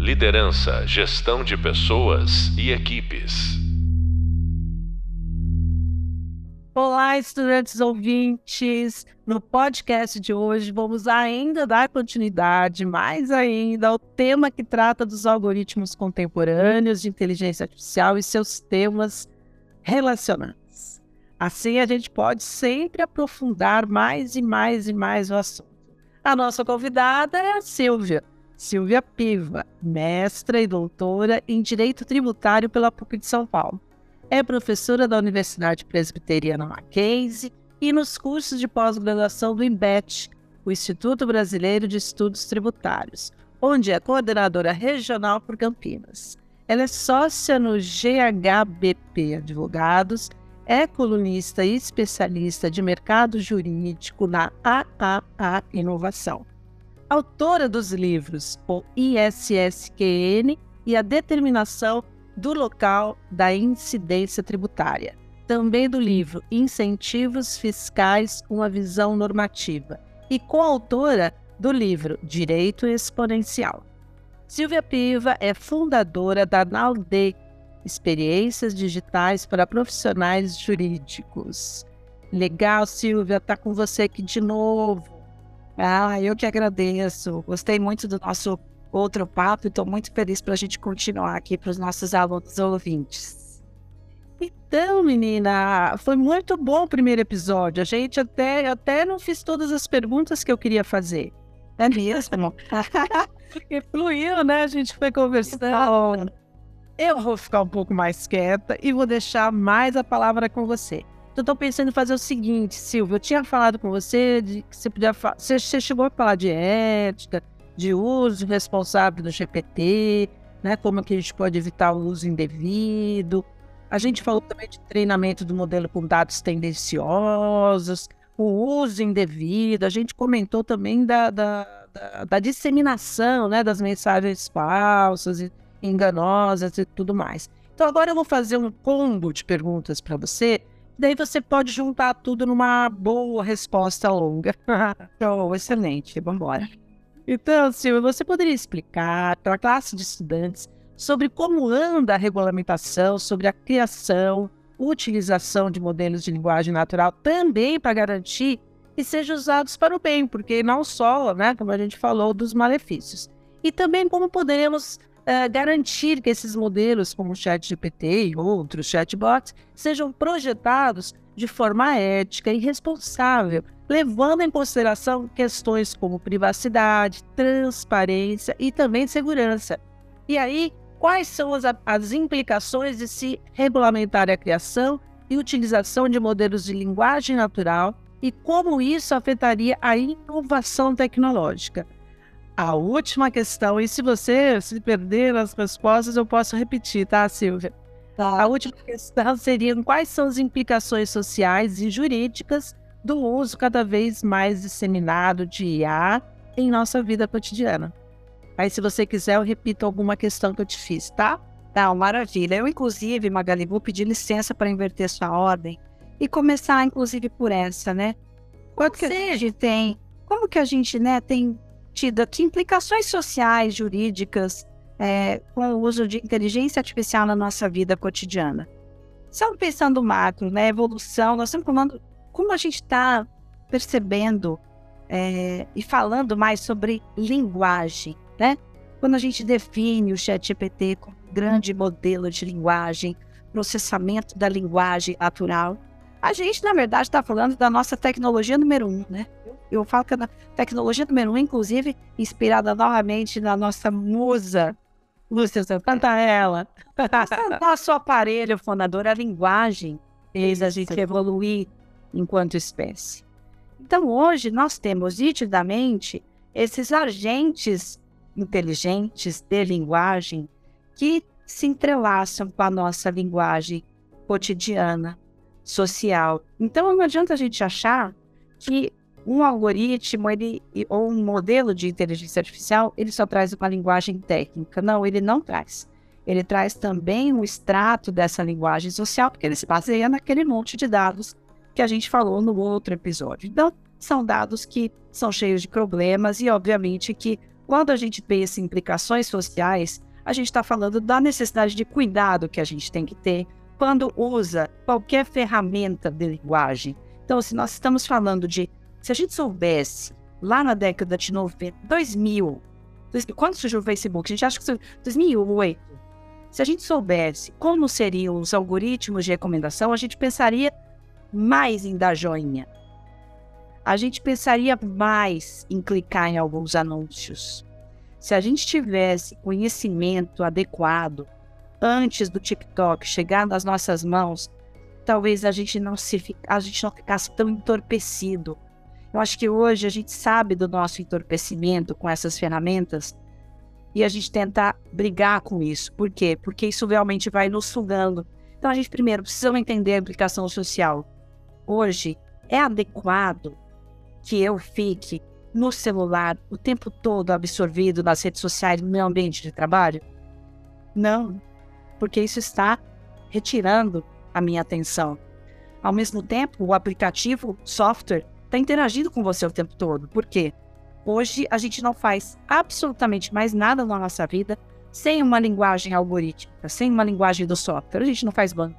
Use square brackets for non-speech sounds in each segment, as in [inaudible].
Liderança, gestão de pessoas e equipes. Olá, estudantes ouvintes! No podcast de hoje, vamos ainda dar continuidade, mais ainda, ao tema que trata dos algoritmos contemporâneos de inteligência artificial e seus temas relacionados. Assim, a gente pode sempre aprofundar mais e mais e mais o assunto. A nossa convidada é a Silvia, Silvia Piva, mestra e doutora em Direito Tributário pela PUC de São Paulo. É professora da Universidade Presbiteriana Mackenzie e nos cursos de pós-graduação do INBET, o Instituto Brasileiro de Estudos Tributários, onde é coordenadora regional por Campinas. Ela é sócia no GHBP Advogados, é colunista e especialista de mercado jurídico na AAA Inovação autora dos livros O ISSQN e a determinação do local da incidência tributária. Também do livro Incentivos Fiscais, uma visão normativa. E coautora do livro Direito Exponencial. Silvia Piva é fundadora da NALDE, Experiências Digitais para Profissionais Jurídicos. Legal, Silvia, tá com você aqui de novo. Ah, eu que agradeço. Gostei muito do nosso outro papo e estou muito feliz para a gente continuar aqui para os nossos alunos ouvintes. Então, menina, foi muito bom o primeiro episódio. A gente até, até não fiz todas as perguntas que eu queria fazer. É mesmo? [laughs] Porque fluiu, né? A gente foi conversando. Eu vou ficar um pouco mais quieta e vou deixar mais a palavra com você. Então, estou pensando em fazer o seguinte, Silvio. Eu tinha falado com você de que você podia você, você chegou a falar de ética, de uso responsável do GPT, né? Como que a gente pode evitar o uso indevido. A gente falou também de treinamento do modelo com dados tendenciosos, o uso indevido. A gente comentou também da, da, da, da disseminação né, das mensagens falsas e enganosas e tudo mais. Então agora eu vou fazer um combo de perguntas para você Daí você pode juntar tudo numa boa resposta longa. [laughs] Show, excelente. Vamos embora. Então, Silvia, você poderia explicar para a classe de estudantes sobre como anda a regulamentação sobre a criação, utilização de modelos de linguagem natural, também para garantir que sejam usados para o bem, porque não só, né, como a gente falou, dos malefícios. E também como poderemos uh, garantir que esses modelos, como o ChatGPT e outros chatbots, sejam projetados de forma ética e responsável, levando em consideração questões como privacidade, transparência e também segurança. E aí, quais são as, as implicações de se regulamentar a criação e utilização de modelos de linguagem natural e como isso afetaria a inovação tecnológica? A última questão, e se você se perder nas respostas, eu posso repetir, tá, Silvia? Tá. A última questão seria quais são as implicações sociais e jurídicas do uso cada vez mais disseminado de IA em nossa vida cotidiana. Aí, se você quiser, eu repito alguma questão que eu te fiz, tá? Tá, maravilha. Eu, inclusive, Magali, vou pedir licença para inverter sua ordem e começar, inclusive, por essa, né? Quanto que a gente tem? Como que a gente, né, tem tido aqui implicações sociais, jurídicas, é, com o uso de inteligência artificial na nossa vida cotidiana. Só pensando macro, né, evolução, nós estamos falando como a gente está percebendo é, e falando mais sobre linguagem, né? Quando a gente define o ChatGPT como grande modelo de linguagem, processamento da linguagem natural, a gente, na verdade, está falando da nossa tecnologia número um, né? Eu falo que a tecnologia número um, inclusive, inspirada novamente na nossa musa, Lúcia Santana, ela. [laughs] nosso aparelho fonador, a linguagem, fez a gente evoluir enquanto espécie. Então, hoje, nós temos nitidamente esses agentes inteligentes de linguagem que se entrelaçam com a nossa linguagem cotidiana, social. Então não adianta a gente achar que um algoritmo ele, ou um modelo de inteligência artificial ele só traz uma linguagem técnica. Não, ele não traz. Ele traz também um extrato dessa linguagem social, porque ele se baseia naquele monte de dados que a gente falou no outro episódio. Então, são dados que são cheios de problemas e, obviamente, que quando a gente pensa em implicações sociais, a gente está falando da necessidade de cuidado que a gente tem que ter quando usa qualquer ferramenta de linguagem. Então, se nós estamos falando de. Se a gente soubesse, lá na década de 90, 2000, 2000 quando surgiu o Facebook, a gente acha que foi 2008. Se a gente soubesse como seriam os algoritmos de recomendação, a gente pensaria mais em dar joinha. A gente pensaria mais em clicar em alguns anúncios. Se a gente tivesse conhecimento adequado antes do TikTok chegar nas nossas mãos, talvez a gente não se a gente não ficasse tão entorpecido. Eu acho que hoje a gente sabe do nosso entorpecimento com essas ferramentas e a gente tenta brigar com isso. Por quê? Porque isso realmente vai nos sugando. Então a gente primeiro precisa entender a implicação social. Hoje é adequado que eu fique no celular o tempo todo absorvido nas redes sociais no meu ambiente de trabalho? Não, porque isso está retirando a minha atenção. Ao mesmo tempo, o aplicativo, software, está interagindo com você o tempo todo. Por quê? Hoje a gente não faz absolutamente mais nada na nossa vida sem uma linguagem algorítmica, sem uma linguagem do software. A gente não faz banco.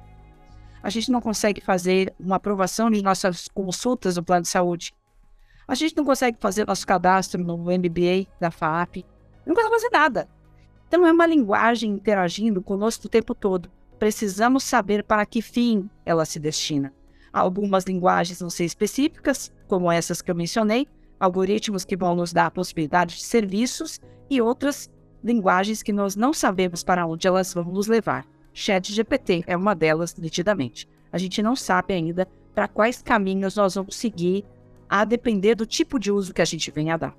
A gente não consegue fazer uma aprovação de nossas consultas do plano de saúde a gente não consegue fazer nosso cadastro no MBA da FAP. Não consegue fazer nada. Então é uma linguagem interagindo conosco o tempo todo. Precisamos saber para que fim ela se destina. Algumas linguagens vão ser específicas, como essas que eu mencionei, algoritmos que vão nos dar a possibilidade de serviços e outras linguagens que nós não sabemos para onde elas vão nos levar. Chat GPT é uma delas, nitidamente. A gente não sabe ainda para quais caminhos nós vamos seguir a depender do tipo de uso que a gente venha a dar.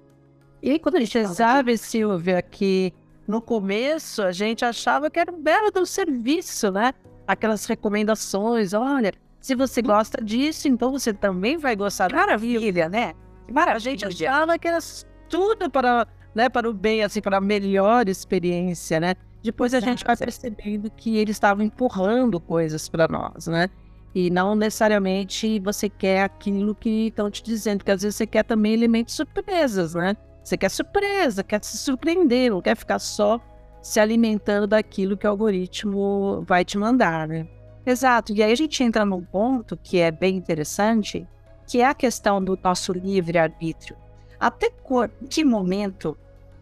E quando a gente sabe, Silvia, que no começo a gente achava que era um belo do serviço, né? Aquelas recomendações, olha, se você gosta disso, então você também vai gostar. Maravilha, né? Maravilha. A gente achava que era tudo para, né, para o bem, assim, para a melhor experiência, né? Depois a gente vai percebendo que eles estavam empurrando coisas para nós, né? E não necessariamente você quer aquilo que estão te dizendo, porque às vezes você quer também elementos surpresas, né? Você quer surpresa, quer se surpreender, não quer ficar só se alimentando daquilo que o algoritmo vai te mandar, né? Exato. E aí a gente entra num ponto que é bem interessante, que é a questão do nosso livre-arbítrio. Até que momento,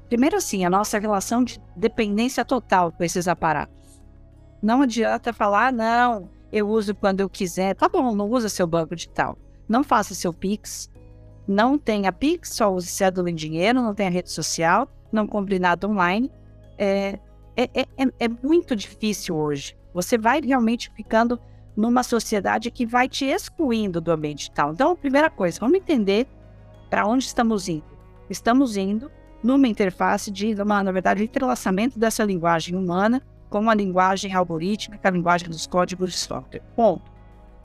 primeiro assim, a nossa relação de dependência total com esses aparatos. Não adianta falar, não, eu uso quando eu quiser. Tá bom, não usa seu banco digital. Não faça seu Pix. Não tenha Pix, só use cédula em dinheiro, não tenha rede social, não compre nada online. É, é, é, é, é muito difícil hoje. Você vai realmente ficando numa sociedade que vai te excluindo do ambiente digital. Então, primeira coisa, vamos entender para onde estamos indo. Estamos indo numa interface de, uma, na verdade, entrelaçamento dessa linguagem humana como a linguagem algorítmica, a linguagem dos códigos de software. Ponto.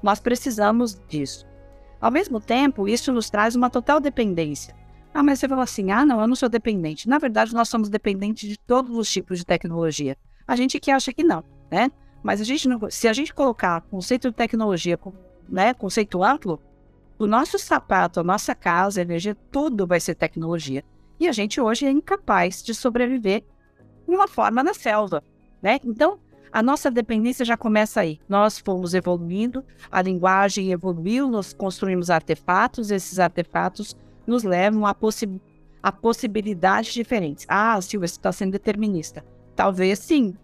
Nós precisamos disso. Ao mesmo tempo, isso nos traz uma total dependência. Ah, mas você fala assim: ah, não, eu não sou dependente. Na verdade, nós somos dependentes de todos os tipos de tecnologia. A gente que acha que não, né? Mas a gente não, se a gente colocar conceito de tecnologia, né, conceito amplo, o nosso sapato, a nossa casa, a energia, tudo vai ser tecnologia. E a gente hoje é incapaz de sobreviver de uma forma na selva né? Então, a nossa dependência já começa aí. Nós fomos evoluindo, a linguagem evoluiu, nós construímos artefatos, esses artefatos nos levam a, possi a possibilidades diferentes. Ah, Silvia, você está sendo determinista. Talvez sim.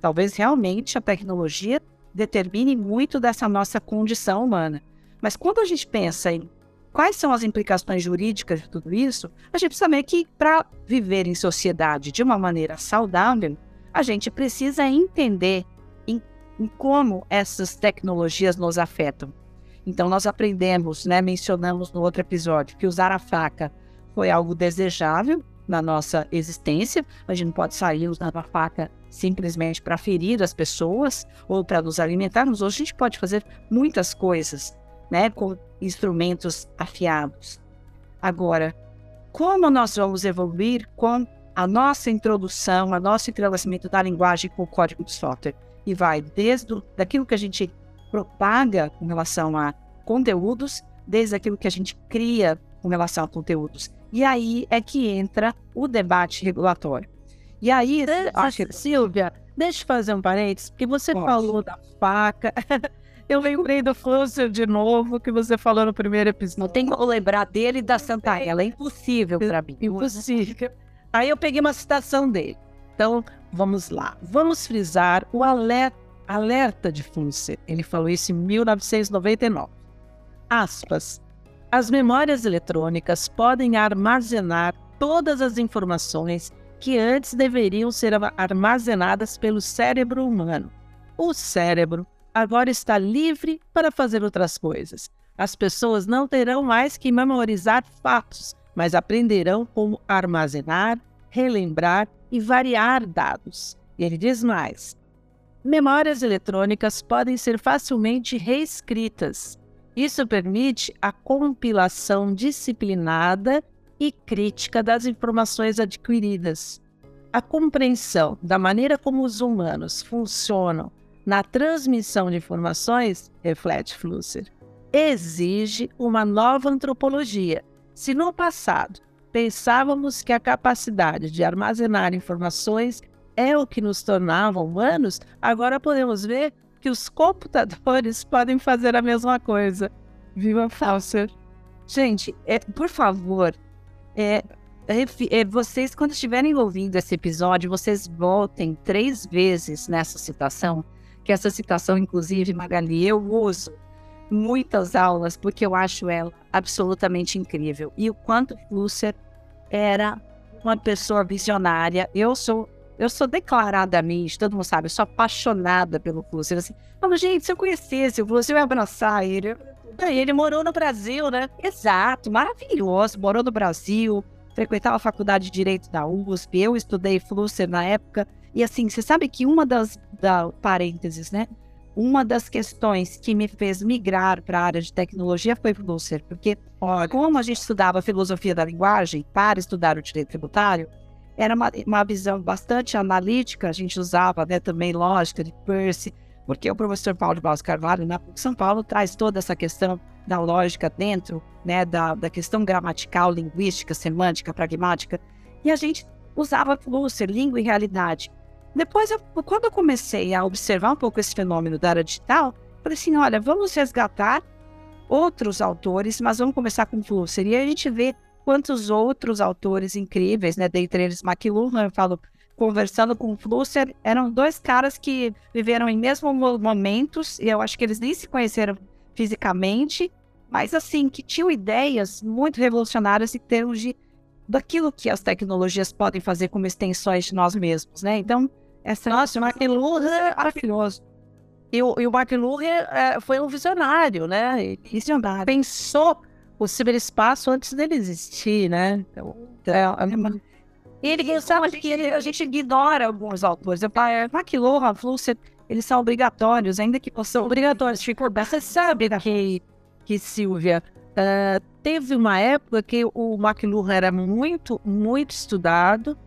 Talvez realmente a tecnologia determine muito dessa nossa condição humana. Mas quando a gente pensa em quais são as implicações jurídicas de tudo isso, a gente precisa saber que para viver em sociedade de uma maneira saudável, a gente precisa entender em, em como essas tecnologias nos afetam. Então, nós aprendemos, né, mencionamos no outro episódio, que usar a faca foi algo desejável na nossa existência. A gente não pode sair usando a faca simplesmente para ferir as pessoas ou para nos alimentarmos. Hoje a gente pode fazer muitas coisas né, com instrumentos afiados. Agora, como nós vamos evoluir com a nossa introdução, a nosso entrelaçamento da linguagem com o código de software. E vai desde o, daquilo que a gente propaga com relação a conteúdos, desde aquilo que a gente cria com relação a conteúdos E aí é que entra o debate regulatório. E aí, acho que... Silvia, deixa eu fazer um parênteses, porque você Pode. falou da faca. [laughs] eu lembrei do Flusser de novo, que você falou no primeiro episódio. Não tem como lembrar dele e da Santa Ela, é impossível para mim. Impossível. Aí eu peguei uma citação dele. Então, vamos lá. Vamos frisar o alerta, alerta de Flusser. Ele falou isso em 1999. Aspas. As memórias eletrônicas podem armazenar todas as informações que antes deveriam ser armazenadas pelo cérebro humano. O cérebro agora está livre para fazer outras coisas. As pessoas não terão mais que memorizar fatos, mas aprenderão como armazenar, relembrar e variar dados. E ele diz mais: memórias eletrônicas podem ser facilmente reescritas. Isso permite a compilação disciplinada e crítica das informações adquiridas. A compreensão da maneira como os humanos funcionam na transmissão de informações, reflete Flusser, exige uma nova antropologia. Se no passado pensávamos que a capacidade de armazenar informações é o que nos tornava humanos, agora podemos ver que os computadores [laughs] podem fazer a mesma coisa. Viva Fauser. Gente, é, por favor, é, é, vocês, quando estiverem ouvindo esse episódio, vocês voltem três vezes nessa citação, que essa citação, inclusive, Magali, eu uso muitas aulas, porque eu acho ela absolutamente incrível. E o quanto Flusser era uma pessoa visionária. Eu sou eu sou declaradamente, todo mundo sabe, eu sou apaixonada pelo Flusser. Assim, gente, se eu conhecesse o Flusser, eu ia abraçar ele. E ele morou no Brasil, né? Exato, maravilhoso. Morou no Brasil, frequentava a faculdade de Direito da USP. Eu estudei Flusser na época. E assim, você sabe que uma das da, parênteses, né? Uma das questões que me fez migrar para a área de tecnologia foi Flusser, porque Olha. como a gente estudava filosofia da linguagem para estudar o direito tributário, era uma, uma visão bastante analítica, a gente usava né, também lógica de Percy, porque o professor Paulo de Barros Carvalho, na PUC São Paulo, traz toda essa questão da lógica dentro né, da, da questão gramatical, linguística, semântica, pragmática, e a gente usava Flusser, língua e realidade. Depois, eu, quando eu comecei a observar um pouco esse fenômeno da área digital, falei assim, olha, vamos resgatar outros autores, mas vamos começar com Flusser. E a gente vê quantos outros autores incríveis, né? Dentre eles McLuhan, eu falo, conversando com o Flusser, eram dois caras que viveram em mesmos momentos, e eu acho que eles nem se conheceram fisicamente, mas assim, que tinham ideias muito revolucionárias em termos de daquilo que as tecnologias podem fazer como extensões de nós mesmos, né? Então, essa Nossa, o McLuhan é maravilhoso. E o, e o McLuhan é, foi um visionário, né? Ele visionário. pensou o ciberespaço antes dele existir, né? Então, é, é e ele sabe que ele, a gente ignora alguns autores. Eu falo, McLuhan, Flusser, eles são obrigatórios, ainda que possam obrigatórios. Você sabe que, que Silvia, uh, teve uma época que o McLuhan era muito, muito estudado.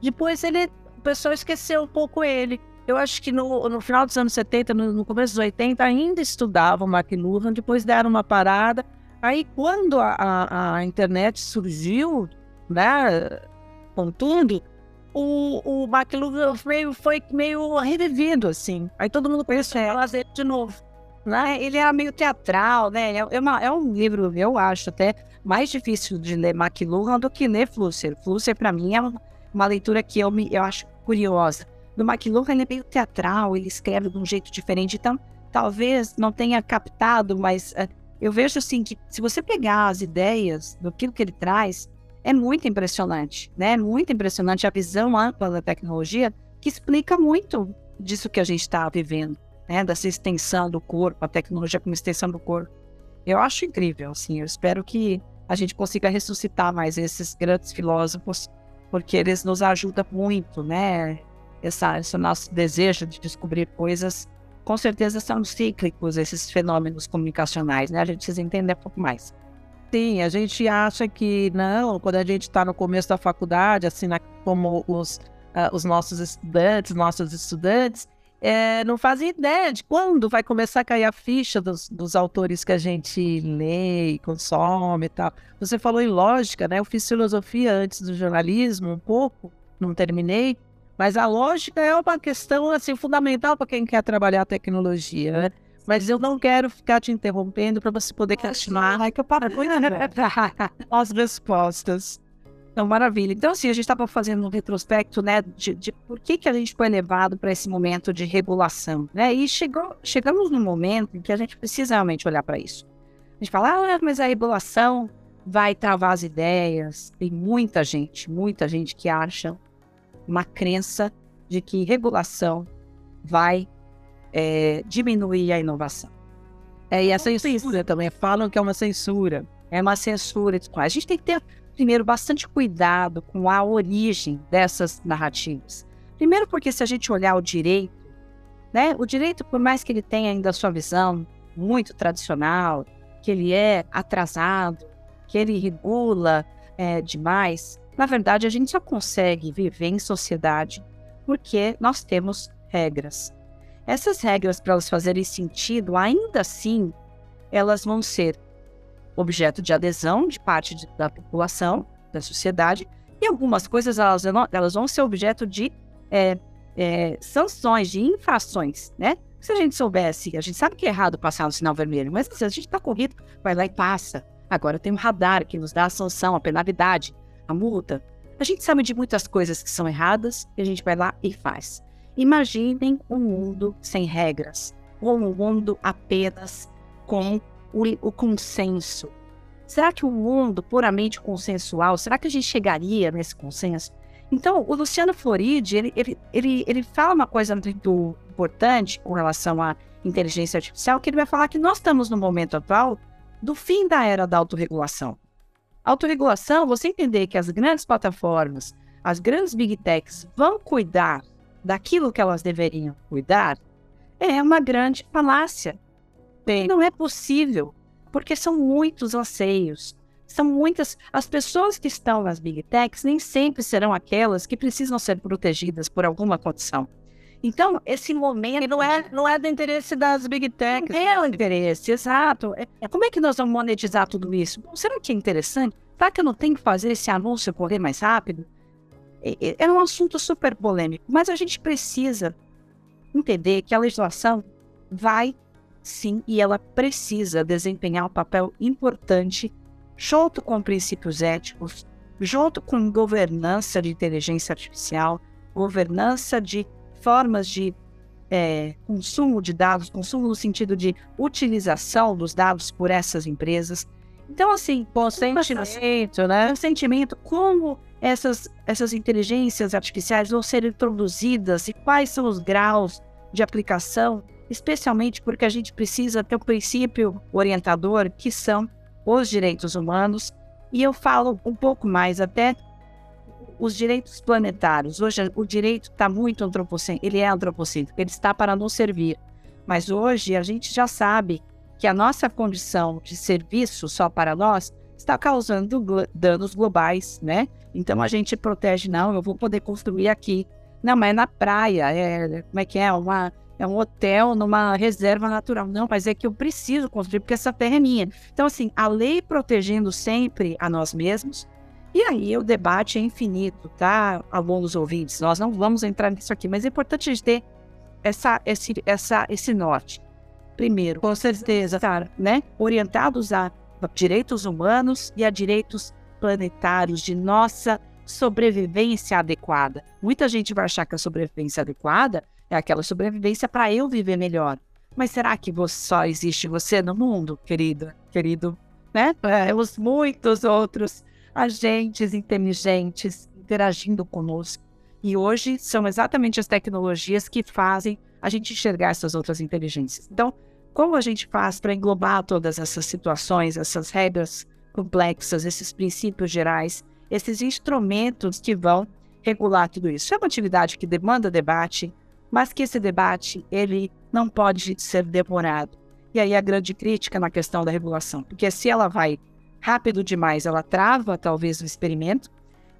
Depois ele, o pessoal esqueceu um pouco ele. Eu acho que no, no final dos anos 70, no, no começo dos 80, ainda estudavam McLuhan, depois deram uma parada. Aí, quando a, a, a internet surgiu, né, com tudo, o, o McLuhan foi, foi meio revivido, assim. Aí todo mundo conheceu é. ele de novo. Né? Ele era meio teatral, né? É, é, uma, é um livro, eu acho, até mais difícil de ler McLuhan do que ler Flusser. Flusser, para mim, é uma, uma, leitura que eu, me, eu acho curiosa. Do McLuhan, ele é meio teatral, ele escreve de um jeito diferente, então talvez não tenha captado, mas uh, eu vejo assim que se você pegar as ideias do que ele traz, é muito impressionante, né? É muito impressionante a visão ampla da tecnologia que explica muito disso que a gente está vivendo, né? Dessa extensão do corpo, a tecnologia como extensão do corpo. Eu acho incrível, assim. Eu espero que a gente consiga ressuscitar mais esses grandes filósofos, porque eles nos ajudam muito, né? Essa, esse nosso desejo de descobrir coisas com certeza são cíclicos esses fenômenos comunicacionais, né? A gente precisa entender um pouco mais. Sim, a gente acha que não, quando a gente está no começo da faculdade, assim, na, como os, uh, os nossos estudantes, nossos estudantes, é, não fazem ideia de quando vai começar a cair a ficha dos, dos, autores que a gente lê e consome e tal. Você falou em lógica, né? Eu fiz filosofia antes do jornalismo, um pouco, não terminei, mas a lógica é uma questão assim fundamental para quem quer trabalhar a tecnologia, né? Mas eu não quero ficar te interrompendo para você poder questionar Ai, que eu paro [laughs] as respostas. Então, maravilha. Então, assim, a gente estava fazendo um retrospecto, né, de, de, por que, que a gente foi levado para esse momento de regulação, né? E chegou, chegamos num momento em que a gente precisa realmente olhar para isso. A gente fala, ah, mas a regulação vai travar as ideias. Tem muita gente, muita gente que acha uma crença de que regulação vai é, diminuir a inovação. É, e a censura também, falam que é uma censura. É uma censura. A gente tem que ter primeiro, bastante cuidado com a origem dessas narrativas. Primeiro, porque se a gente olhar o direito, né, o direito, por mais que ele tenha ainda a sua visão muito tradicional, que ele é atrasado, que ele regula é, demais, na verdade, a gente só consegue viver em sociedade porque nós temos regras. Essas regras, para elas fazerem sentido, ainda assim, elas vão ser objeto de adesão de parte de, da população, da sociedade, e algumas coisas elas, elas vão ser objeto de é, é, sanções, de infrações, né? Se a gente soubesse, a gente sabe que é errado passar no sinal vermelho, mas se a gente está corrido, vai lá e passa. Agora tem um radar que nos dá a sanção, a penalidade, a multa. A gente sabe de muitas coisas que são erradas e a gente vai lá e faz. Imaginem um mundo sem regras, ou um mundo apenas com o, o consenso. Será que o um mundo puramente consensual, será que a gente chegaria nesse consenso? Então, o Luciano Floridi, ele, ele, ele, ele fala uma coisa muito importante com relação à inteligência artificial, que ele vai falar que nós estamos no momento atual do fim da era da autorregulação. Autorregulação, você entender que as grandes plataformas, as grandes big techs vão cuidar daquilo que elas deveriam cuidar, é uma grande falácia. Não é possível, porque são muitos anseios. São muitas. As pessoas que estão nas big techs nem sempre serão aquelas que precisam ser protegidas por alguma condição. Então, esse momento. E não é, não é do interesse das big techs. Não é o interesse, exato. É, como é que nós vamos monetizar tudo isso? Bom, será que é interessante? Será que eu não tenho que fazer esse anúncio correr mais rápido? É, um assunto super polêmico, mas a gente precisa entender que a legislação vai sim, e ela precisa desempenhar um papel importante junto com princípios éticos, junto com governança de inteligência artificial, governança de formas de é, consumo de dados, consumo no sentido de utilização dos dados por essas empresas. Então, assim, consentimento, né? Consentimento, como essas, essas inteligências artificiais vão ser introduzidas e quais são os graus de aplicação especialmente porque a gente precisa ter um princípio orientador que são os direitos humanos, e eu falo um pouco mais até os direitos planetários. Hoje o direito está muito antropocêntrico, ele é antropocêntrico, ele está para nos servir. Mas hoje a gente já sabe que a nossa condição de serviço só para nós está causando danos globais, né? Então a gente protege, não, eu vou poder construir aqui. Não, mas é na praia, é, como é que é? Uma, é um hotel numa reserva natural. Não, mas é que eu preciso construir porque essa terra é minha. Então, assim, a lei protegendo sempre a nós mesmos. E aí o debate é infinito, tá, alunos ouvintes? Nós não vamos entrar nisso aqui, mas é importante a gente ter essa, esse, essa, esse norte. Primeiro, com certeza, estar né, orientados a direitos humanos e a direitos planetários de nossa sobrevivência adequada. Muita gente vai achar que a sobrevivência adequada é aquela sobrevivência para eu viver melhor. Mas será que só existe você no mundo, querida, querido? Né? É, temos muitos outros agentes inteligentes interagindo conosco. E hoje são exatamente as tecnologias que fazem a gente enxergar essas outras inteligências. Então, como a gente faz para englobar todas essas situações, essas regras complexas, esses princípios gerais, esses instrumentos que vão regular tudo isso? É uma atividade que demanda debate, mas que esse debate ele não pode ser demorado. E aí a grande crítica na questão da regulação, porque se ela vai rápido demais, ela trava talvez o experimento,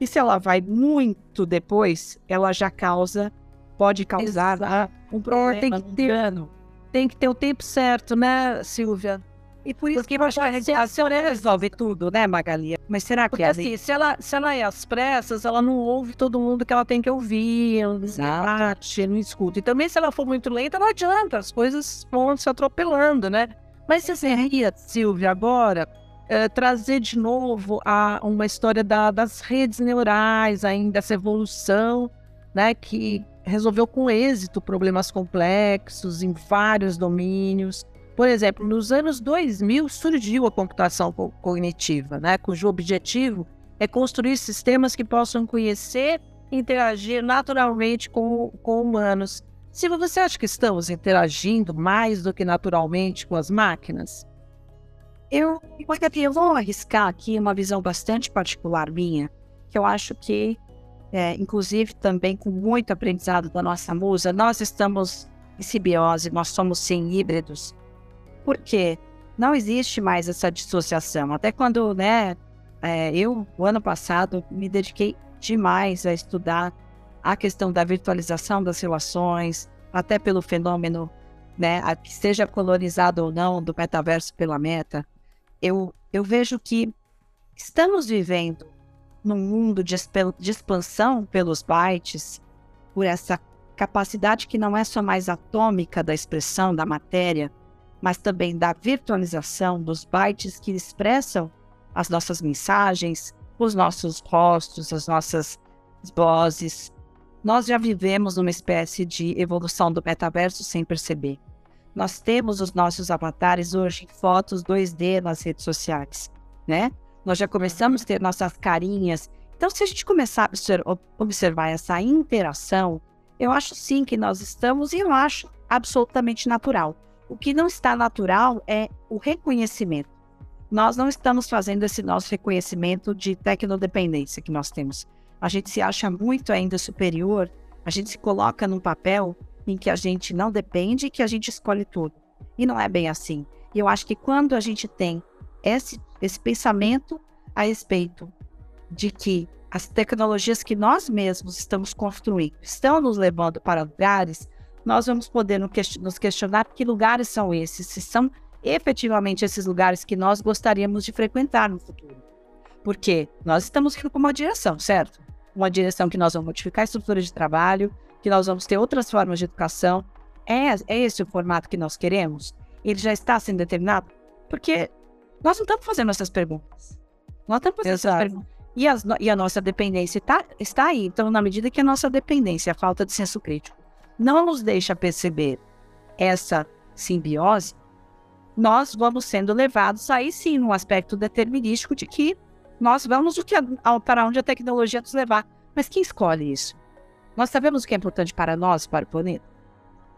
e se ela vai muito depois, ela já causa pode causar Exato. um problema, que um dano. Tem que ter o tempo certo, né, Silvia? E por isso Porque que eu acho que a radiação resolve tudo, né, Magali? Mas será que Porque é assim, se ela, se ela é às pressas, ela não ouve todo mundo que ela tem que ouvir, ela debate, não escuta. E também se ela for muito lenta, não adianta, as coisas vão se atropelando, né? Mas você ria, Silvia, agora, eh, trazer de novo a, uma história da- das redes neurais, ainda essa evolução, né, que resolveu com êxito problemas complexos em vários domínios. Por exemplo, nos anos 2000 surgiu a computação co- cognitiva, né, cujo objetivo é construir sistemas que possam conhecer e interagir naturalmente com, com humanos. Silvia, você acha que estamos interagindo mais do que naturalmente com as máquinas? Eu, eu vou arriscar aqui uma visão bastante particular minha, que eu acho que, é, inclusive também com muito aprendizado da nossa musa, nós estamos em simbiose, nós somos sim híbridos. Por quê? Não existe mais essa dissociação. Até quando, né, é, eu, o ano passado, me dediquei demais a estudar a questão da virtualização das relações, até pelo fenômeno, né, que seja colonizado ou não do metaverso pela meta eu, eu vejo que estamos vivendo num mundo de, de expansão pelos bytes, por essa capacidade que não é só mais atômica da expressão da matéria, mas também da virtualização dos bytes que expressam as nossas mensagens, os nossos rostos, as nossas vozes. Nós já vivemos numa espécie de evolução do metaverso sem perceber. Nós temos os nossos avatares hoje em fotos 2D nas redes sociais, né? Nós já começamos a ter nossas carinhas. Então, se a gente começar a obser- observar essa interação, eu acho sim que nós estamos, e eu acho absolutamente natural. O que não está natural é o reconhecimento. Nós não estamos fazendo esse nosso reconhecimento de tecnodependência que nós temos. A gente se acha muito ainda superior, a gente se coloca num papel em que a gente não depende e que a gente escolhe tudo. E não é bem assim. E eu acho que quando a gente tem esse, esse pensamento a respeito de que as tecnologias que nós mesmos estamos construindo estão nos levando para lugares, nós vamos poder nos questionar que lugares são esses, se são efetivamente esses lugares que nós gostaríamos de frequentar no futuro. Porque nós estamos indo para uma direção, certo? Uma direção que nós vamos modificar a estrutura de trabalho, que nós vamos ter outras formas de educação. É, é esse o formato que nós queremos? Ele já está sendo determinado? Porque nós não estamos fazendo essas perguntas. Nós estamos fazendo essas Exato. perguntas. E, no- e a nossa dependência tá, está aí. Então, na medida que a nossa dependência, a falta de senso crítico, não nos deixa perceber essa simbiose, nós vamos sendo levados aí sim num aspecto determinístico de que nós vamos o que a- para onde a tecnologia nos levar. Mas quem escolhe isso? Nós sabemos o que é importante para nós, para o planeta?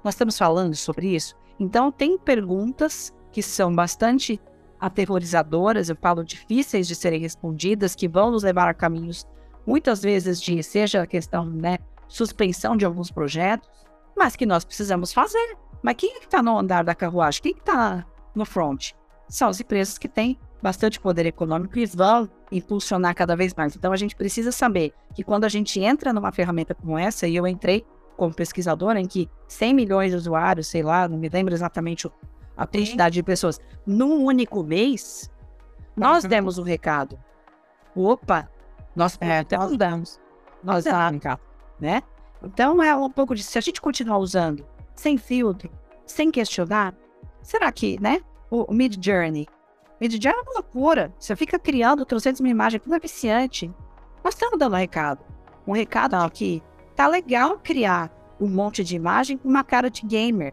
Nós estamos falando sobre isso? Então, tem perguntas que são bastante aterrorizadoras, eu falo difíceis de serem respondidas, que vão nos levar a caminhos, muitas vezes, de seja a questão, né, suspensão de alguns projetos, mas que nós precisamos fazer. Mas quem é que está no andar da carruagem? Quem que está no front? São as empresas que têm bastante poder econômico e vão impulsionar cada vez mais. Então a gente precisa saber que quando a gente entra numa ferramenta como essa, e eu entrei como pesquisadora em que 100 milhões de usuários, sei lá, não me lembro exatamente o- a quantidade de pessoas, num único mês, nós demos o recado. Opa, nós, É, nós damos. nós damos, né? Então é um pouco de se a gente continuar usando sem filtro, sem questionar, será que, né? O, o Mid Journey, Mid Journey é uma loucura. Você fica criando 300 mil imagens, tudo é viciante. Nós estamos dando um recado. Um recado de que tá legal criar um monte de imagem com uma cara de gamer.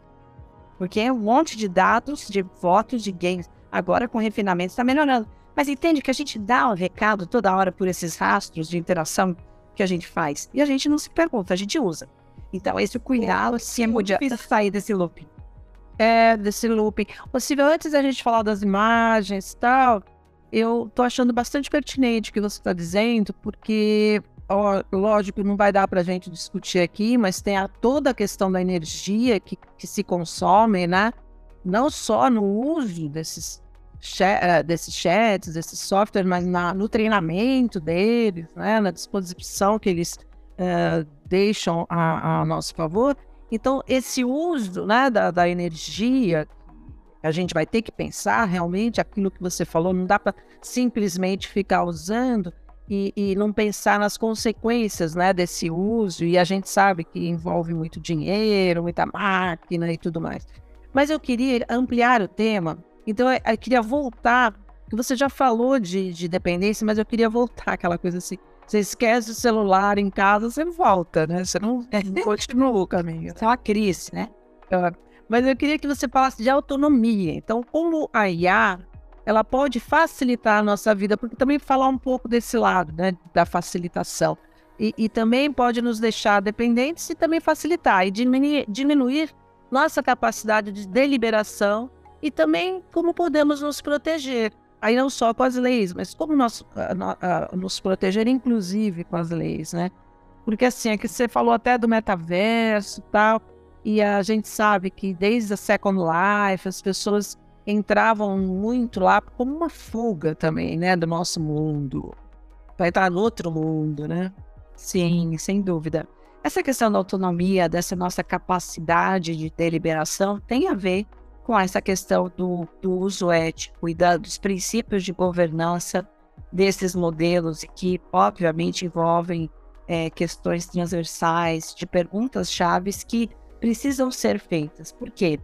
Porque é um monte de dados, de fotos, de games. Agora com refinamento está melhorando. Mas entende que a gente dá o recado toda hora por esses rastros de interação que a gente faz. E a gente não se pergunta, a gente usa. Então, esse cuidado se é muito difícil sair desse loop. É, desse looping. Ô, Silvia, antes da gente falar das imagens e tal, eu tô achando bastante pertinente o que você está dizendo, porque, lógico, não vai dar para a gente discutir aqui, mas tem a, toda a questão da energia que, que se consome, né? Não só no uso desses, eh, desses chats, desses softwares, mas na, no treinamento deles, né? Na disposição que eles uh, deixam a, a, nosso favor. Então, esse uso né, da, da energia, a gente vai ter que pensar realmente aquilo que você falou, não dá para simplesmente ficar usando e, e, não pensar nas consequências né, desse uso, e a gente sabe que envolve muito dinheiro, muita máquina e tudo mais. Mas eu queria ampliar o tema, então eu, eu queria voltar, que você já falou de, de dependência, mas eu queria voltar aquela coisa assim. Você esquece o celular em casa, você volta, né? Você não, não [laughs] continua o caminho. É uma crise, né? Mas eu queria que você falasse de autonomia. Então, como a IA ela pode facilitar a nossa vida, porque também falar um pouco desse lado, né, da facilitação. E, e também pode nos deixar dependentes e também facilitar e diminuir, diminuir nossa capacidade de deliberação e também como podemos nos proteger. Aí não só com as leis, mas como nós, nos proteger, inclusive com as leis, né? Porque assim, é que você falou até do metaverso e tal, e a gente sabe que desde a Second Life as pessoas entravam muito lá como uma fuga também, né, do nosso mundo. Vai estar no outro mundo, né? Sim, sem dúvida. Essa questão da autonomia, dessa nossa capacidade de deliberação, tem a ver com essa questão do, do uso ético e da, dos princípios de governança desses modelos, que obviamente envolvem é, questões transversais, de perguntas chaves que precisam ser feitas. Por quê?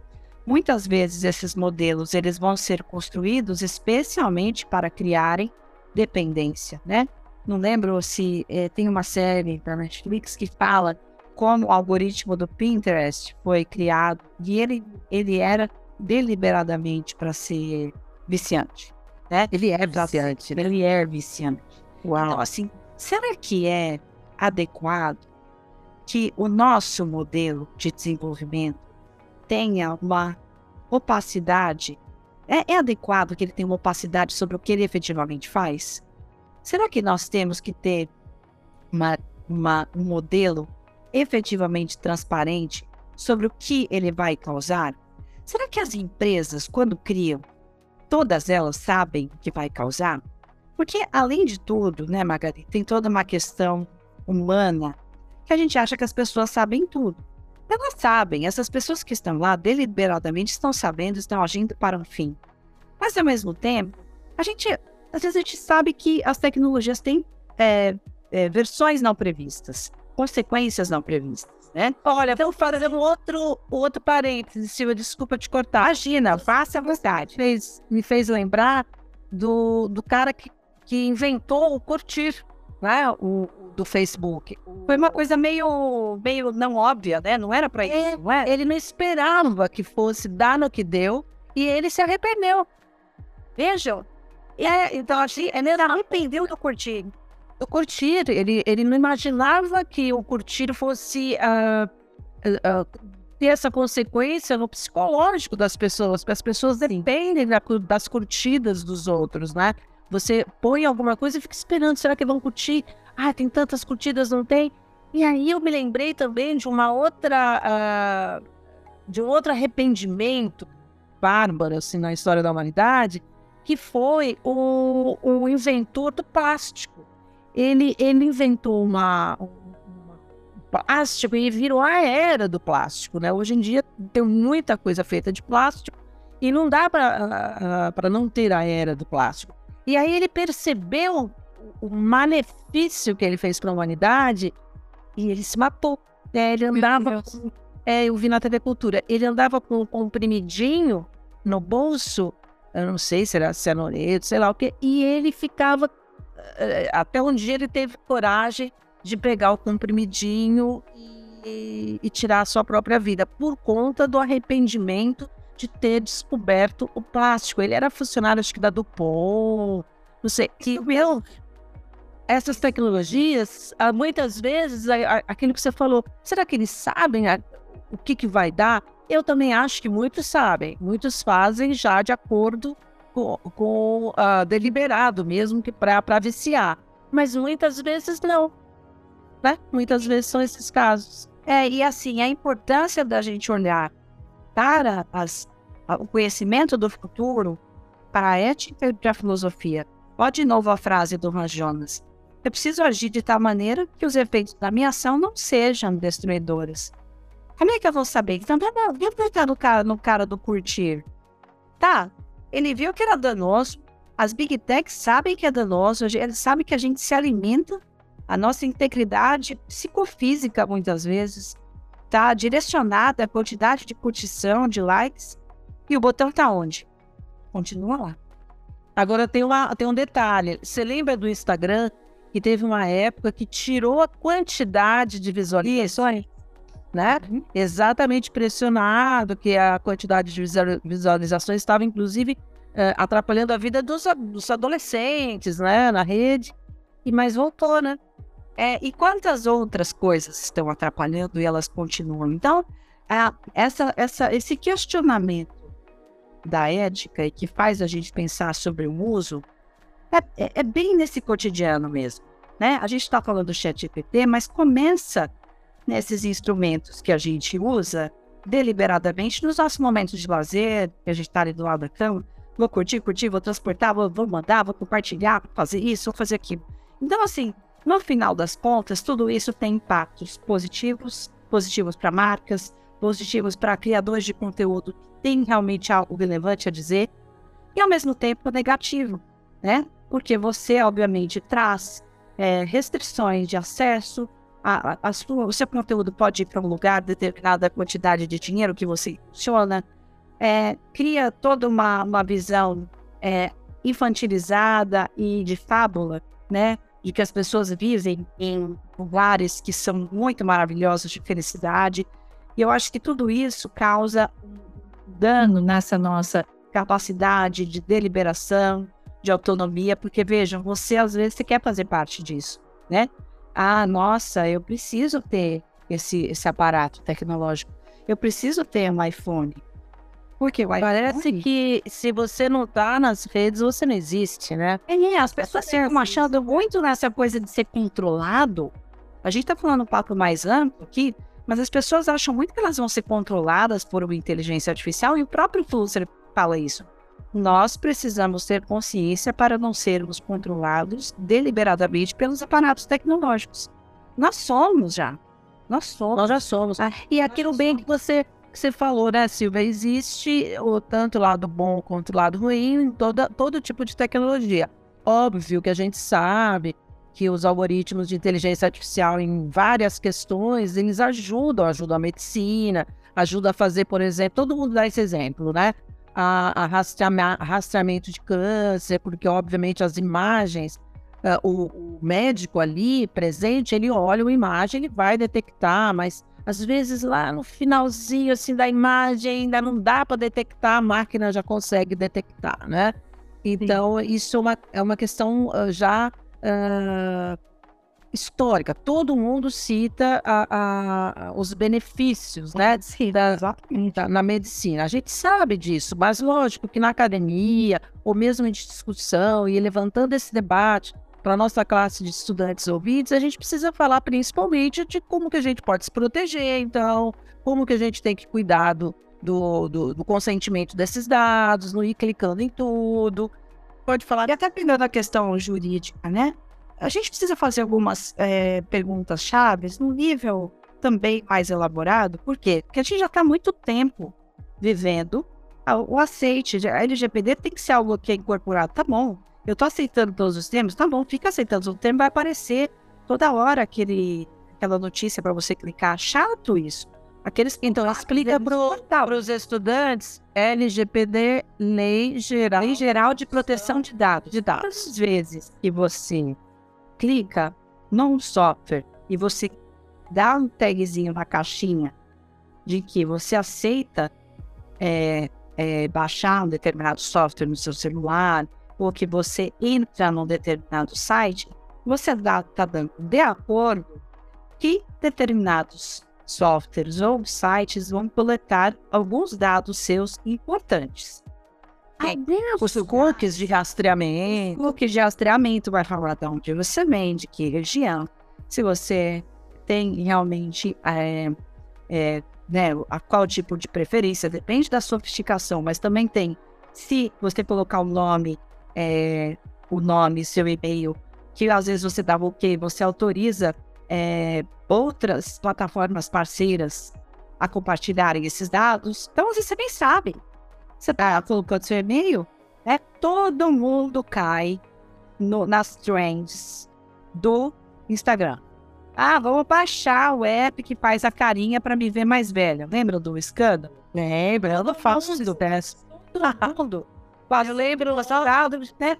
Muitas vezes esses modelos eles vão ser construídos especialmente para criarem dependência, né? Não lembro se é, tem uma série da Netflix que fala como o algoritmo do Pinterest foi criado e ele, ele era deliberadamente para ser viciante, né? Ele é viciante, né? Ele é viciante. Uau. Então, assim, será que é adequado que o nosso modelo de desenvolvimento tenha uma opacidade? É, é adequado que ele tenha uma opacidade sobre o que ele efetivamente faz? Será que nós temos que ter uma, uma, um modelo efetivamente transparente sobre o que ele vai causar? Será que as empresas, quando criam, todas elas sabem o que vai causar? Porque, além de tudo, né, Margarida, tem toda uma questão humana que a gente acha que as pessoas sabem tudo. Elas sabem, essas pessoas que estão lá deliberadamente estão sabendo, estão agindo para um fim. Mas ao mesmo tempo, a gente, às vezes a gente sabe que as tecnologias têm é, é, versões não previstas, consequências não previstas, né? Olha, então fazer um outro, outro parênteses, Silvia, desculpa te cortar. Imagina, faça a vontade. Fez, me fez lembrar do, do cara que, que inventou o curtir, né? O, do Facebook. Foi uma coisa meio, meio não óbvia, né? Não era para isso, é, não é? Ele não esperava que fosse dar no que deu e ele se arrependeu. Vejam. É, então, assim, ele arrependeu do curtir. Do curtir. Ele, ele não imaginava que o curtir fosse uh, uh, ter essa consequência no psicológico das pessoas, porque as pessoas dependem da, das curtidas dos outros, né? Você põe alguma coisa e fica esperando, será que vão curtir? Ah, tem tantas curtidas, não tem? E aí eu me lembrei também de uma outra, uh, de um outro arrependimento bárbaro assim na história da humanidade, que foi o, o inventor do plástico. Ele, ele inventou uma, uma plástico e virou a era do plástico, né? Hoje em dia tem muita coisa feita de plástico e não dá para uh, uh, não ter a era do plástico. E aí ele percebeu o malefício que ele fez para a humanidade e ele se matou. É, ele andava com, é, eu vi na TV Cultura, ele andava com um comprimidinho no bolso, eu não sei se era cenoreto, sei lá o que, e ele ficava, eh, até um dia ele teve coragem de pegar o comprimidinho e, e tirar a sua própria vida, por conta do arrependimento de ter descoberto o plástico. Ele era funcionário, acho que da Dupont, não sei. E meu, essas tecnologias, ah, muitas vezes, aquilo que você falou, será que eles sabem o que, que vai dar? Eu também acho que muitos sabem. Muitos fazem já de acordo com, com uh, deliberado mesmo que para viciar. Mas muitas vezes não. Né? Muitas vezes são esses casos. É, e assim, a importância da gente olhar para as, o conhecimento do futuro, para a ética e para a filosofia. Pode de novo a frase do Ron Jonas. eu preciso agir de tal maneira que os efeitos da minha ação não sejam destruidores. Como é que eu vou saber? Então, tá, vou botar no cara, no cara do curtir. Tá, ele viu que era danoso, as big techs sabem que é danoso, eles sabem que a gente se alimenta, a nossa integridade psicofísica, muitas vezes, está direcionada à quantidade de curtição, de likes, e o botão está onde? Continua lá. Agora tem, uma, tem um detalhe. Você lembra do Instagram que teve uma época que tirou a quantidade de visualizações? Né? Uhum. Exatamente pressionado que a quantidade de visualizações estava, inclusive, uh, atrapalhando a vida dos, dos, adolescentes, né? Na rede. E mais voltou, né? É, e quantas outras coisas estão atrapalhando e elas continuam? Então, essa, essa, esse questionamento da ética e que faz a gente pensar sobre o uso é, é, é bem nesse cotidiano mesmo. Né? A gente está falando do chat GPT, mas começa nesses instrumentos que a gente usa deliberadamente nos nossos momentos de lazer, que a gente está ali do lado da cama. Vou curtir, curtir, vou transportar, vou, vou mandar, vou compartilhar, vou fazer isso, vou fazer aquilo. Então, assim, no final das contas, tudo isso tem impactos positivos, positivos para marcas, positivos para criadores de conteúdo que têm realmente algo relevante a dizer, e ao mesmo tempo negativo, né? Porque você, obviamente, traz é, restrições de acesso, a, a, sua, o seu conteúdo pode ir para um lugar, determinada quantidade de dinheiro que você funciona, é, cria toda uma, uma visão é, infantilizada e de fábula, né? De que as pessoas vivem em lugares que são muito maravilhosos de felicidade. E eu acho que tudo isso causa dano nessa nossa capacidade de deliberação, de autonomia, porque vejam, você às vezes você quer fazer parte disso, né? Ah, nossa, eu preciso ter esse, esse aparato tecnológico, eu preciso ter um iPhone, porque Parece que se você não tá nas redes, você não existe, né? É, as pessoas estão achando muito nessa coisa de ser controlado. A gente tá falando um papo mais amplo aqui, mas as pessoas acham muito que elas vão ser controladas por uma inteligência artificial e o próprio Flusser fala isso. Nós precisamos ter consciência para não sermos controlados deliberadamente pelos aparatos tecnológicos. Nós somos já. Nós somos. Nós já somos. Ah, e aquilo bem que você que você falou, né, Silvia? Existe o tanto lado bom quanto lado ruim em toda, todo tipo de tecnologia. Óbvio que a gente sabe que os algoritmos de inteligência artificial em várias questões, eles ajudam, ajudam a medicina, ajudam a fazer, por exemplo, todo mundo dá esse exemplo, né? A, a rastreamento de câncer, porque obviamente as imagens, uh, o, o médico ali presente, ele olha uma imagem, ele vai detectar, mas às vezes lá no finalzinho assim da imagem ainda não dá para detectar, a máquina já consegue detectar, né? Então Sim. isso é uma, é uma questão uh, já uh, histórica. Todo mundo cita a, a, os benefícios, né? Sim, da, exatamente. Da, na medicina. A gente sabe disso, mas lógico que na academia, ou mesmo em discussão, e levantando esse debate, para nossa classe de estudantes ouvintes, a gente precisa falar principalmente de como que a gente pode se proteger, então, como que a gente tem que cuidar do, do, do, consentimento desses dados, não ir clicando em tudo. Pode falar. E até pegando a questão jurídica, né? A gente precisa fazer algumas é, perguntas chaves no nível também mais elaborado. Por quê? Porque a gente já está muito tempo vivendo o aceite. A LGPD tem que ser algo que é incorporado. Tá bom, eu tô aceitando todos os termos, tá bom, fica aceitando. O termo vai aparecer toda hora aquele, aquela notícia para você clicar. Chato isso. Aqueles então explica para os estudantes LGPD, Lei Geral, Lei Geral de Proteção de Dados. De dados. Às vezes que você clica num software e você dá um tagzinho na caixinha de que você aceita é, é, baixar um determinado software no seu celular, ou que você entra num determinado site, você está dando de acordo que determinados softwares ou sites vão coletar alguns dados seus importantes. os cookies de rastreamento. Cookies de rastreamento vai falar de onde você vende, que região. Se você tem realmente é, é, né, a qual tipo de preferência, depende da sofisticação, mas também tem se você colocar o nome é, o nome, seu e-mail que às vezes você dá o ok, você autoriza é, outras plataformas parceiras a compartilharem esses dados. Então, você bem sabe. Você está colocando seu e-mail, né? todo mundo cai no, nas trends do Instagram. Ah, vamos baixar o app que faz a carinha para me ver mais velha. Lembra do escândalo? Lembra, eu não faço do teste. Todo mundo. Eu lembro, né?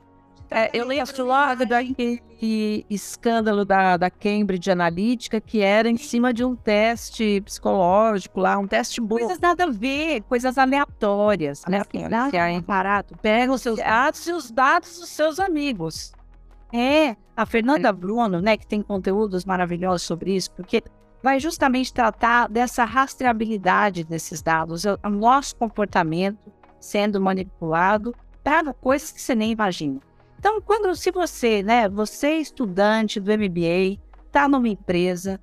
É, eu lembro logo daquele escândalo da, da Cambridge Analytica, que era em cima de um teste psicológico lá, um teste bom. Coisas nada a ver, coisas aleatórias. Né? Que é barato. Pega os seus dados e os dados dos seus amigos. É, a Fernanda Bruno, né, que tem conteúdos maravilhosos sobre isso, porque vai justamente tratar dessa rastreabilidade desses dados, o nosso comportamento sendo manipulado para coisas que você nem imagina. Então, quando se você, né, você é estudante do MBA, está numa empresa,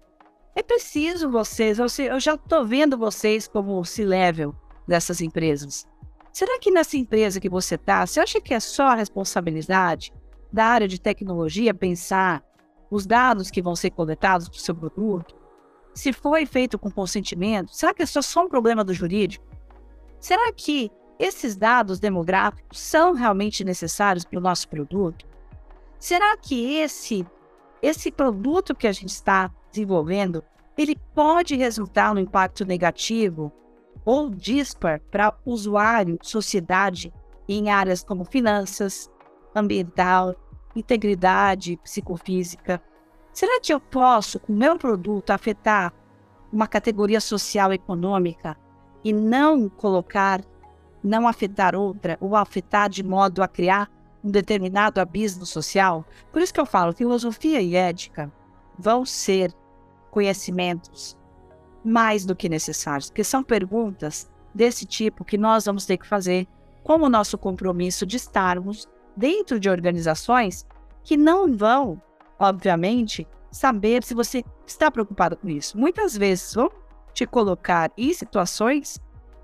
é preciso vocês, eu já estou vendo vocês como C-level dessas empresas. Será que nessa empresa que você está, você acha que é só a responsabilidade da área de tecnologia pensar os dados que vão ser coletados para o seu produto? Se foi feito com consentimento, será que é só um problema do jurídico? Será que esses dados demográficos são realmente necessários para o nosso produto? Será que esse, esse produto que a gente está desenvolvendo, ele pode resultar no impacto negativo ou dispar para usuário, sociedade, em áreas como finanças, ambiental, integridade psicofísica? Será que eu posso, com o meu produto, afetar uma categoria social e econômica e não colocar não afetar outra ou afetar de modo a criar um determinado abismo social. Por isso que eu falo, filosofia e ética vão ser conhecimentos mais do que necessários, porque são perguntas desse tipo que nós vamos ter que fazer com o nosso compromisso de estarmos dentro de organizações que não vão, obviamente, saber se você está preocupado com isso. Muitas vezes vão te colocar em situações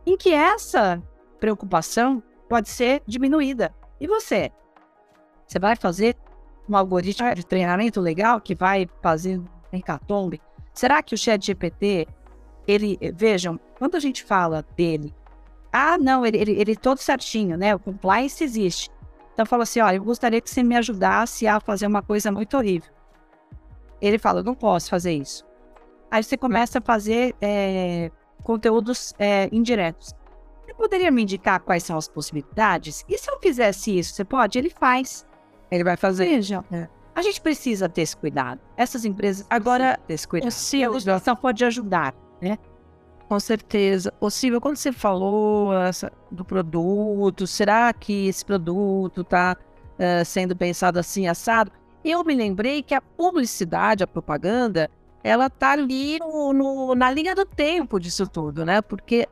em que essa preocupação pode ser diminuída. E você? Você vai fazer um algoritmo de treinamento legal que vai fazer um hecatombe? Será que o chat GPT, ele, vejam, quando a gente fala dele, ah, não, ele, ele, ele todo certinho, né? O compliance existe. Então fala assim, olha, eu gostaria que você me ajudasse a fazer uma coisa muito horrível. Ele fala, eu não posso fazer isso. Aí você começa a fazer é, conteúdos é, indiretos. Você poderia me indicar quais são as possibilidades? E se eu fizesse isso, você pode? Ele faz. Ele vai fazer. Veja, é. a gente precisa ter esse cuidado. Essas empresas agora ter esse cuidado. Sim, a legislação pode ajudar, né? Com certeza. Ô Silvia, quando você falou essa, do produto, será que esse produto está uh, eh, sendo pensado assim, assado? Eu me lembrei que a publicidade, a propaganda, ela está ali no, no, na linha do tempo disso tudo, né? Porque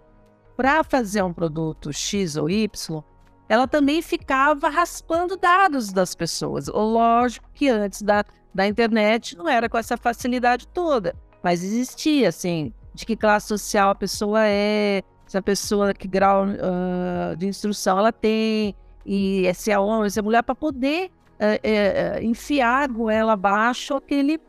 para fazer um produto X ou Y, ela também ficava raspando dados das pessoas. Lógico que antes da, da internet não era com essa facilidade toda, mas existia, assim, de que classe social a pessoa é, se a pessoa, que grau uh, de instrução ela tem, e se é homem, se é mulher, para poder uh, uh, enfiar ela abaixo aquele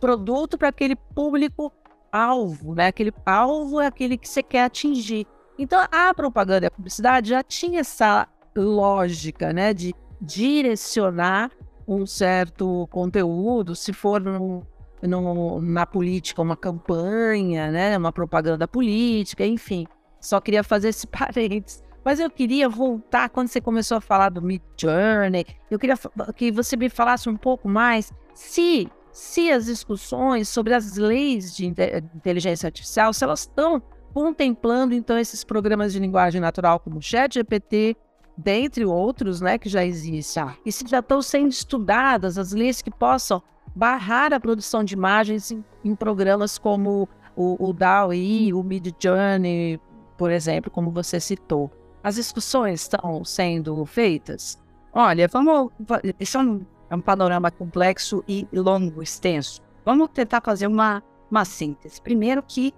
produto para aquele público alvo, né? Aquele alvo é aquele que você quer atingir. Então, a propaganda e a publicidade já tinha essa lógica, né, de direcionar um certo conteúdo, se for no, no, na política uma campanha, né, uma propaganda política, enfim. Só queria fazer esse [laughs] parênteses. Mas eu queria voltar quando você começou a falar do Mid Journey. Eu queria que você me falasse um pouco mais se se as discussões sobre as leis de inteligência artificial, se elas estão contemplando então esses programas de linguagem natural como ChatGPT, dentre outros, né, que já existem. E se já estão sendo estudadas as leis que possam barrar a produção de imagens em, em programas como o, o DALL-E, o Midjourney, por exemplo, como você citou. As discussões estão sendo feitas? Olha, vamos. Isso é um, é um panorama complexo e longo, extenso. Vamos tentar fazer uma, uma síntese. Primeiro que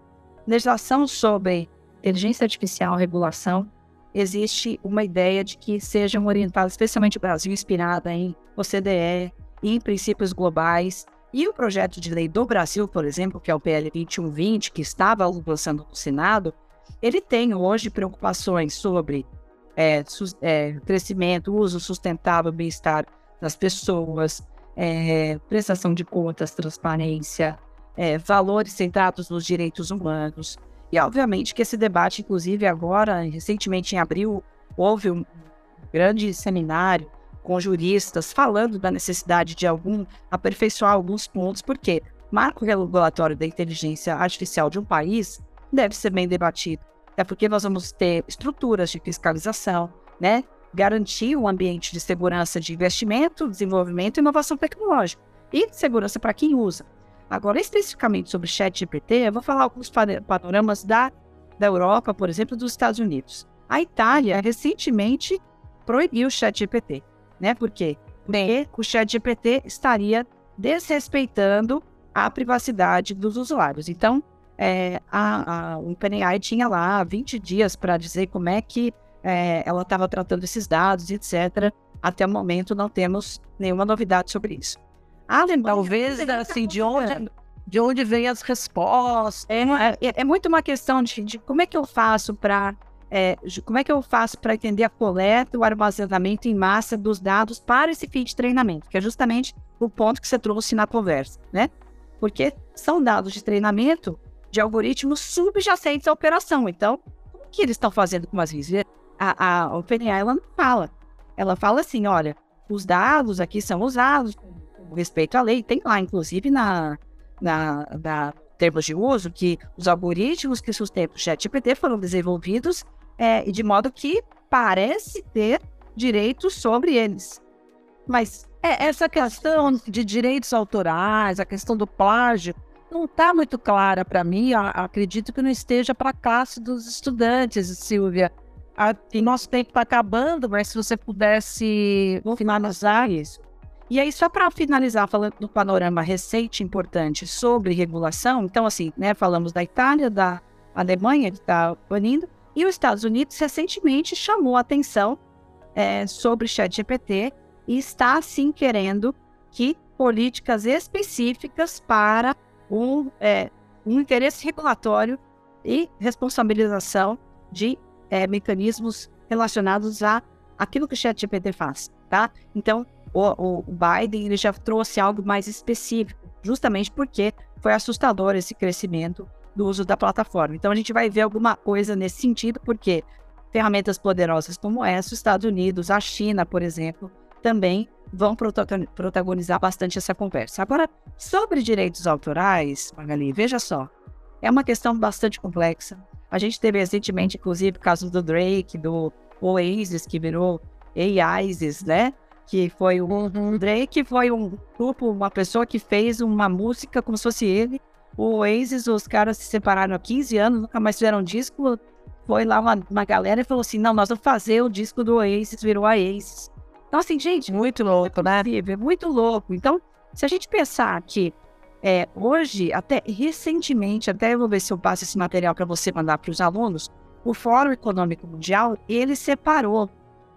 legislação sobre inteligência artificial, regulação, existe uma ideia de que sejam orientadas, especialmente o Brasil, inspirada em OCDE, em princípios globais. E o projeto de lei do Brasil, por exemplo, que é o PL 2120, que estava lançando no Senado, ele tem hoje preocupações sobre é, é, crescimento, uso sustentável, bem-estar das pessoas, é, prestação de contas, transparência, é, valores centrados nos direitos humanos. E, obviamente, que esse debate, inclusive agora, recentemente em abril, houve um grande seminário com juristas falando da necessidade de algum aperfeiçoar alguns pontos, porque marco regulatório da inteligência artificial de um país deve ser bem debatido. É porque nós vamos ter estruturas de fiscalização, né? Garantir um ambiente de segurança de investimento, desenvolvimento e inovação tecnológica. E segurança para quem usa. Agora, especificamente sobre o chat GPT, eu vou falar alguns panoramas da, da Europa, por exemplo, dos Estados Unidos. A Itália recentemente proibiu o chat GPT, né? Por quê? Porque o chat GPT estaria desrespeitando a privacidade dos usuários. Então, é, a, a, OpenAI tinha lá 20 dias para dizer como é que é, ela estava tratando esses dados, etc. Até o momento não temos nenhuma novidade sobre isso. Alemanha, Talvez assim, de onde, de onde vem as respostas. É, é, é muito uma questão de, de, como é que eu faço para é, como é que eu faço para entender a coleta, o armazenamento em massa dos dados para esse fim de treinamento, que é justamente o ponto que você trouxe na conversa, né? Porque são dados de treinamento de algoritmos subjacentes à operação. Então, o que eles estão fazendo com as visas? A, a OpenAI ela não fala. Ela fala assim, olha, os dados aqui são usados respeito à lei. Tem lá, inclusive, na, na, na termos de uso, que os algoritmos que sustentam o ChatGPT foram desenvolvidos é, de modo que parece ter direitos sobre eles. Mas é, essa questão de direitos autorais, a questão do plágio, não está muito clara para mim. acredito que não esteja para a classe dos estudantes, Silvia. O nosso tempo está acabando, mas se você pudesse finalizar isso. E aí, só para finalizar, falando do panorama recente importante sobre regulação, então, assim, né, falamos da Itália, da Alemanha, que está banindo, e os Estados Unidos recentemente chamou a atenção é, sobre o ChatGPT e está, sim, querendo que políticas específicas para um, é, um interesse regulatório e responsabilização de é, mecanismos relacionados a aquilo que o ChatGPT faz, tá? Então, o, o, Biden ele já trouxe algo mais específico, justamente porque foi assustador esse crescimento do uso da plataforma. Então, a gente vai ver alguma coisa nesse sentido, porque ferramentas poderosas como essa, os Estados Unidos, a China, por exemplo, também vão protagonizar bastante essa conversa. Agora, sobre direitos autorais, Magali, veja só, é uma questão bastante complexa. A gente teve recentemente, inclusive, o caso do Drake, do Oasis, que virou AISIS, né? Que foi um, um Drake, foi um grupo, uma pessoa que fez uma música como se fosse ele. O Oasis, os caras se separaram há 15 anos, nunca mais fizeram um disco. Foi lá uma, uma galera e falou assim: não, nós vamos fazer o disco do Oasis, virou a Oasis. Então, assim, gente, muito louco, né? É muito louco. Então, se a gente pensar que é, hoje, até recentemente, até eu vou ver se eu passo esse material para você mandar para os alunos, o Fórum Econômico Mundial, ele separou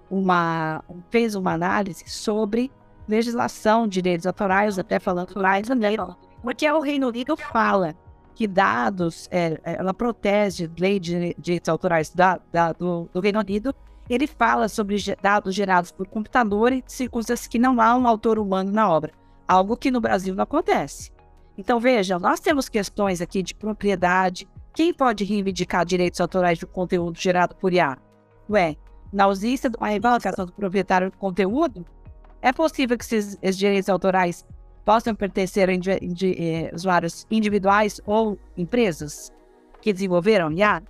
uma, fez uma análise sobre legislação, direitos autorais, até falando autorais também, porque o Reino Unido fala que dados, é, é ela protege lei de direitos autorais da, da, do, do Reino Unido ele fala sobre dados gerados por computador e circunstâncias que não há um autor humano na obra, algo que no Brasil não acontece. Então, veja, nós temos questões aqui de propriedade. Quem pode reivindicar direitos autorais do conteúdo gerado por IA? Ué, na ausência de uma reivindicação do proprietário do conteúdo, é possível que esses, esses direitos autorais possam pertencer a indi, indi, eh, usuários individuais ou empresas que desenvolveram IA?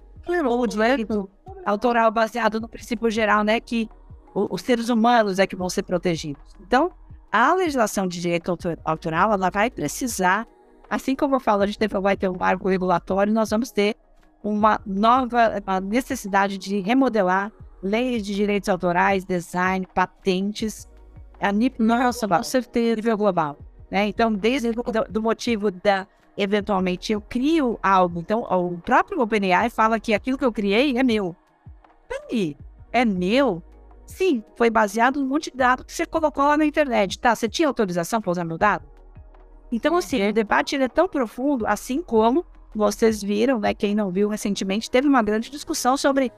Ou direito autoral baseado no princípio geral, né, que o, os seres humanos é que vão ser protegidos. Então, a legislação de direito autoral, ela vai precisar, assim como eu falo, a gente vai ter um marco regulatório, nós vamos ter uma nova uma necessidade de remodelar leis de direitos autorais, design, patentes, a nível, Nossa, com certeza, nível global. Né? Então, desde do, do motivo da eventualmente eu crio algo. Então, o próprio OpenAI fala que aquilo que eu criei é meu peraí, é meu? Sim, foi baseado no monte de dados que você colocou lá na internet. Tá, você tinha autorização para usar meu dado? Então, assim, o debate é tão profundo, assim como vocês viram, né? Quem não viu recentemente, teve uma grande discussão sobre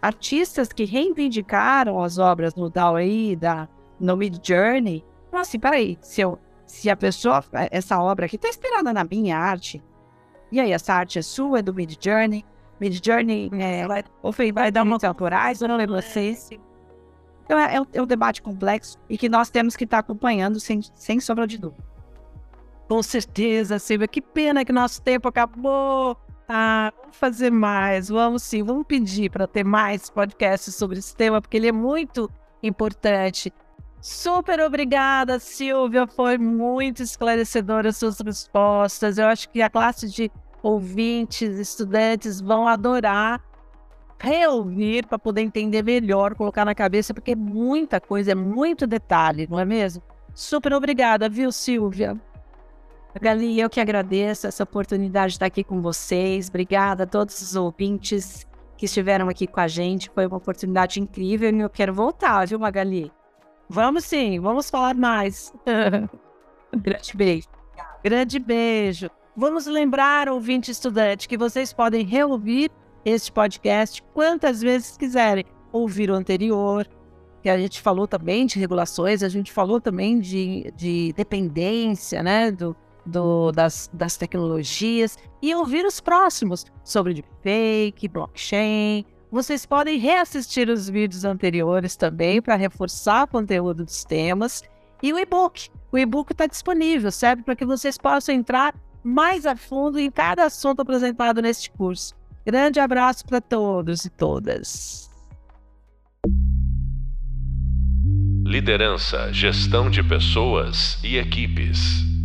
artistas que reivindicaram as obras no DAWI, da, no Mid Journey. Então, assim, peraí, se, eu, se a pessoa, essa obra aqui está inspirada na minha arte, e aí, essa arte é sua, é do Mid Journey? Mid Journey é, vai, vai dar uma temporais, eu não lembro vocês. Então, é, é, um, é um debate complexo e que nós temos que estar acompanhando sem, sem sombra de dúvida. Com certeza, Silvia. Que pena que nosso tempo acabou. Ah, vamos fazer mais, vamos sim, vamos pedir para ter mais podcasts sobre esse tema, porque ele é muito importante. Super obrigada, Silvia. Foi muito esclarecedora as suas respostas. Eu acho que a classe de ouvintes, estudantes vão adorar reouvir para poder entender melhor, colocar na cabeça, porque é muita coisa, é muito detalhe, não é mesmo? Super obrigada, viu, Silvia? Gali, eu que agradeço essa oportunidade de estar aqui com vocês. Obrigada a todos os ouvintes que estiveram aqui com a gente. Foi uma oportunidade incrível e eu quero voltar, viu, Magali? Vamos sim, vamos falar mais. [laughs] Grande beijo. Grande beijo. Vamos lembrar, ouvinte estudante, que vocês podem reouvir este podcast quantas vezes quiserem. Ouvir o anterior, que a gente falou também de regulações, a gente falou também de, de dependência, né, do, do, das, das tecnologias e ouvir os próximos sobre deepfake, blockchain. Vocês podem reassistir os vídeos anteriores também para reforçar o conteúdo dos temas. E o e-book. O e-book está disponível, serve para que vocês possam entrar mais a fundo em cada assunto apresentado neste curso. Grande abraço para todos e todas. Liderança, gestão de pessoas e equipes.